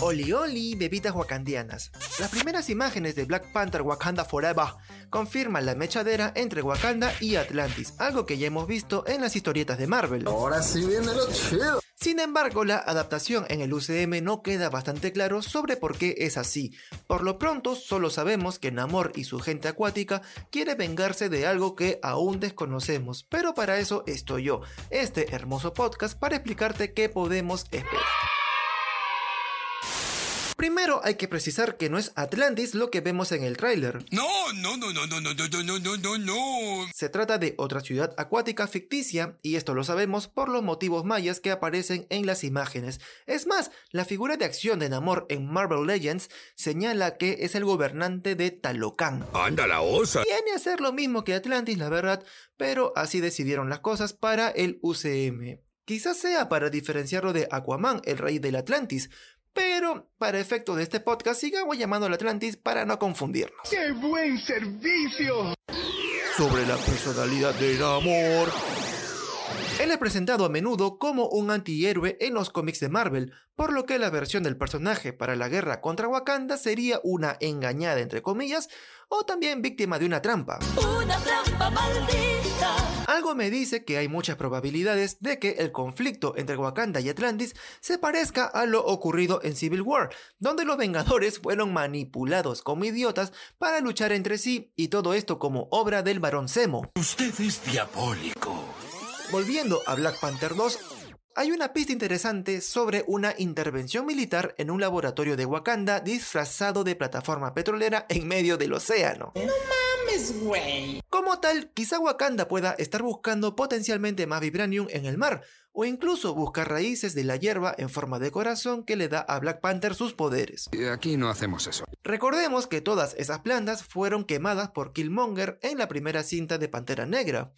Oli Oli, bebitas wakandianas. Las primeras imágenes de Black Panther Wakanda Forever confirman la mechadera entre Wakanda y Atlantis, algo que ya hemos visto en las historietas de Marvel. Ahora sí viene lo chido. Sin embargo, la adaptación en el UCM no queda bastante claro sobre por qué es así. Por lo pronto, solo sabemos que Namor y su gente acuática quiere vengarse de algo que aún desconocemos, pero para eso estoy yo, este hermoso podcast para explicarte qué podemos esperar. Primero hay que precisar que no es Atlantis lo que vemos en el tráiler. No, no, no, no, no, no, no, no, no, no, no. Se trata de otra ciudad acuática ficticia y esto lo sabemos por los motivos mayas que aparecen en las imágenes. Es más, la figura de acción de Namor en Marvel Legends señala que es el gobernante de Talocan. Anda la osa. Viene a ser lo mismo que Atlantis, la verdad, pero así decidieron las cosas para el UCM. Quizás sea para diferenciarlo de Aquaman, el rey del Atlantis, pero para efecto de este podcast sigamos llamando al Atlantis para no confundirnos. ¡Qué buen servicio! Sobre la personalidad del amor. Él es presentado a menudo como un antihéroe en los cómics de Marvel, por lo que la versión del personaje para la guerra contra Wakanda sería una engañada entre comillas o también víctima de una trampa. Una trampa maldita. Algo me dice que hay muchas probabilidades de que el conflicto entre Wakanda y Atlantis se parezca a lo ocurrido en Civil War, donde los Vengadores fueron manipulados como idiotas para luchar entre sí y todo esto como obra del Barón Zemo. Usted es diabólico. Volviendo a Black Panther 2, hay una pista interesante sobre una intervención militar en un laboratorio de Wakanda disfrazado de plataforma petrolera en medio del océano. Como tal, quizá Wakanda pueda estar buscando potencialmente más vibranium en el mar, o incluso buscar raíces de la hierba en forma de corazón que le da a Black Panther sus poderes. Aquí no hacemos eso. Recordemos que todas esas plantas fueron quemadas por Killmonger en la primera cinta de Pantera Negra.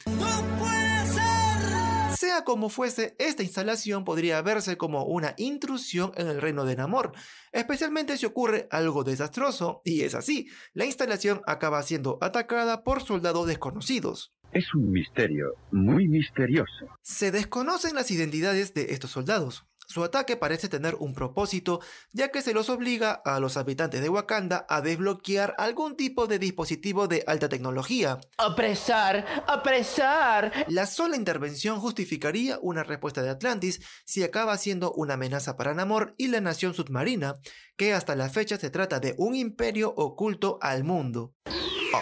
Sea como fuese, esta instalación podría verse como una intrusión en el reino de Namor, especialmente si ocurre algo desastroso, y es así, la instalación acaba siendo atacada por soldados desconocidos. Es un misterio, muy misterioso. Se desconocen las identidades de estos soldados. Su ataque parece tener un propósito, ya que se los obliga a los habitantes de Wakanda a desbloquear algún tipo de dispositivo de alta tecnología. Apresar, apresar. La sola intervención justificaría una respuesta de Atlantis si acaba siendo una amenaza para Namor y la nación submarina, que hasta la fecha se trata de un imperio oculto al mundo.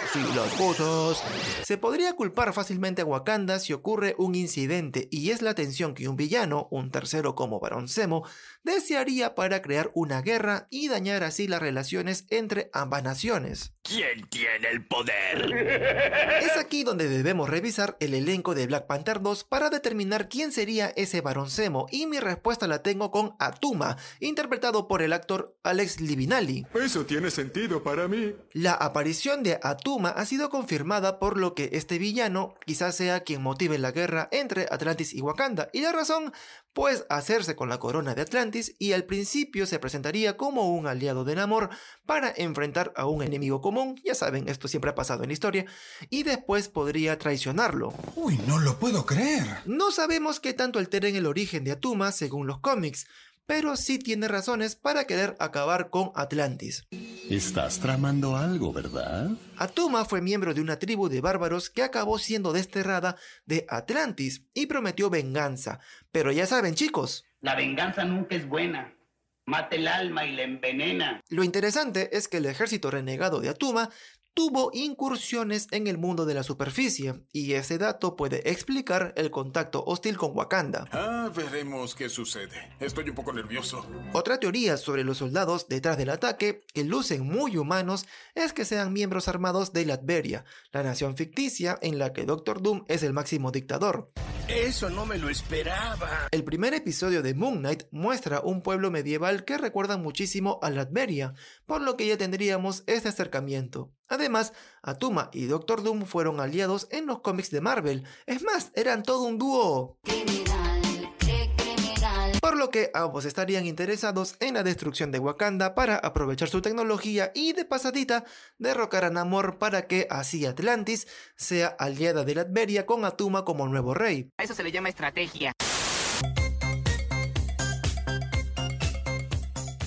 Así las cosas. Se podría culpar fácilmente a Wakanda si ocurre un incidente y es la tensión que un villano, un tercero como Barón Zemo, desearía para crear una guerra y dañar así las relaciones entre ambas naciones. ¿Quién tiene el poder? Es aquí donde debemos revisar el elenco de Black Panther 2 para determinar quién sería ese Barón Zemo y mi respuesta la tengo con Atuma, interpretado por el actor Alex Livinali. Eso tiene sentido para mí. La aparición de Atuma ha sido confirmada por lo que este villano quizás sea quien motive la guerra entre Atlantis y Wakanda. Y la razón, pues hacerse con la corona de Atlantis y al principio se presentaría como un aliado de Namor para enfrentar a un enemigo común, ya saben, esto siempre ha pasado en la historia, y después podría traicionarlo. Uy, no lo puedo creer. No sabemos qué tanto alteren el origen de Atuma según los cómics, pero sí tiene razones para querer acabar con Atlantis. Estás tramando algo, ¿verdad? Atuma fue miembro de una tribu de bárbaros que acabó siendo desterrada de Atlantis y prometió venganza. Pero ya saben chicos, La venganza nunca es buena. Mata el alma y la envenena. lo interesante es que el ejército renegado de Atuma tuvo incursiones en el mundo de la superficie, y ese dato puede explicar el contacto hostil con Wakanda. Ah, veremos qué sucede. Estoy un poco nervioso. Otra teoría sobre los soldados detrás del ataque, que lucen muy humanos, es que sean miembros armados de Latveria, la nación ficticia en la que Doctor Doom es el máximo dictador. Eso no me lo esperaba. El primer episodio de Moon Knight muestra un pueblo medieval que recuerda muchísimo a Latveria, por lo que ya tendríamos este acercamiento. Además, Atuma y Doctor Doom fueron aliados en los cómics de Marvel, es más, eran todo un dúo. Criminal, lo que ambos estarían interesados en la destrucción de Wakanda para aprovechar su tecnología y de pasadita derrocar a Namor para que así Atlantis sea aliada de Latveria con Atuma como nuevo rey. A eso se le llama estrategia.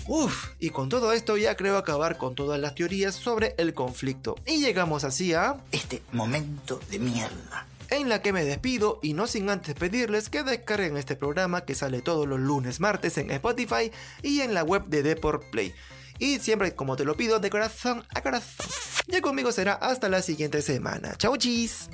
Uf, y con todo esto ya creo acabar con todas las teorías sobre el conflicto. Y llegamos así a... Este momento de mierda en la que me despido y no sin antes pedirles que descarguen este programa que sale todos los lunes, martes en Spotify y en la web de Deport Play. Y siempre como te lo pido de corazón a corazón. Ya conmigo será hasta la siguiente semana. Chau chis.